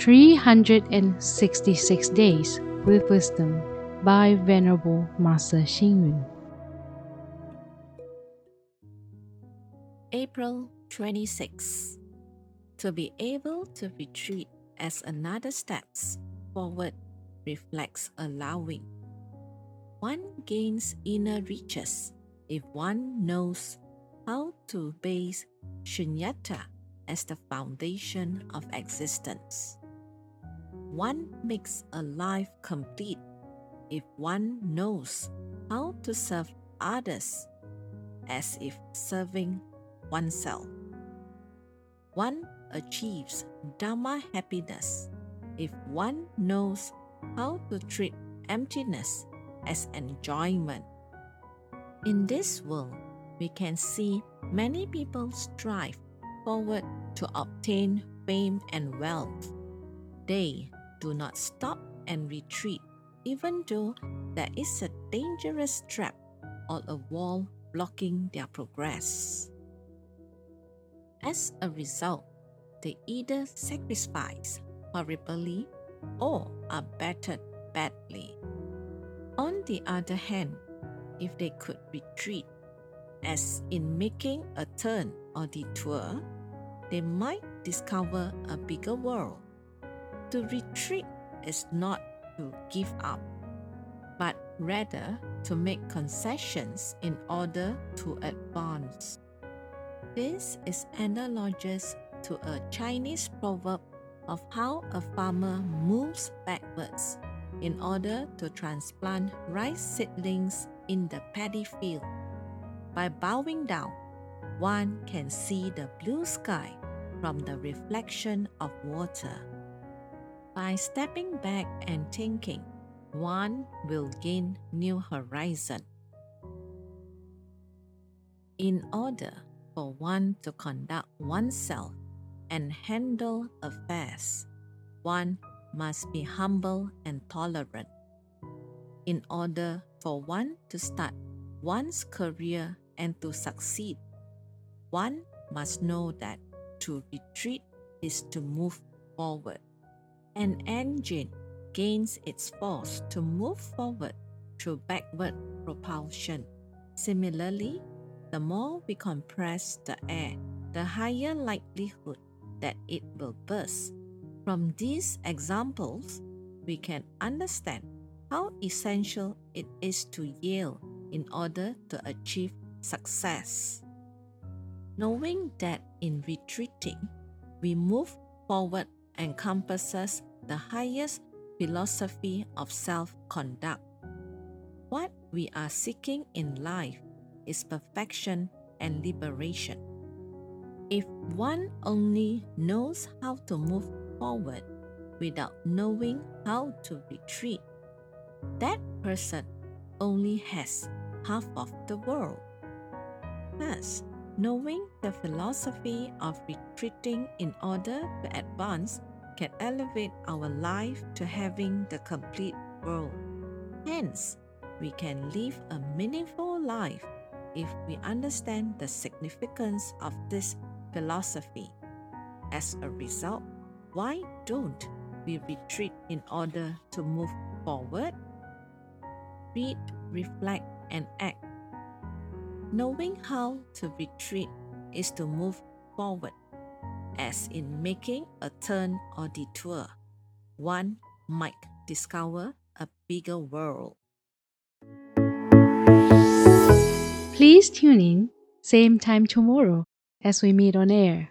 366 Days with Wisdom by Venerable Master Hsing Yun. April 26. To be able to retreat as another steps forward reflects allowing. One gains inner riches if one knows how to base shunyata as the foundation of existence. One makes a life complete if one knows how to serve others as if serving oneself. One achieves Dharma happiness if one knows how to treat emptiness as enjoyment. In this world, we can see many people strive forward to obtain fame and wealth. They do not stop and retreat, even though there is a dangerous trap or a wall blocking their progress. As a result, they either sacrifice horribly or are battered badly. On the other hand, if they could retreat, as in making a turn or detour, they might discover a bigger world. To retreat is not to give up, but rather to make concessions in order to advance. This is analogous to a Chinese proverb of how a farmer moves backwards in order to transplant rice seedlings in the paddy field. By bowing down, one can see the blue sky from the reflection of water. By stepping back and thinking, one will gain new horizon. In order for one to conduct oneself and handle affairs, one must be humble and tolerant. In order for one to start one's career and to succeed, one must know that to retreat is to move forward. An engine gains its force to move forward through backward propulsion. Similarly, the more we compress the air, the higher likelihood that it will burst. From these examples, we can understand how essential it is to yield in order to achieve success. Knowing that in retreating, we move forward encompasses the highest philosophy of self conduct. What we are seeking in life is perfection and liberation. If one only knows how to move forward without knowing how to retreat, that person only has half of the world. Thus, knowing the philosophy of retreating in order to advance can elevate our life to having the complete world. Hence, we can live a meaningful life if we understand the significance of this philosophy. As a result, why don't we retreat in order to move forward? Read, reflect, and act. Knowing how to retreat is to move forward, as in making a turn or detour. One might discover a bigger world. Please tune in, same time tomorrow as we meet on air.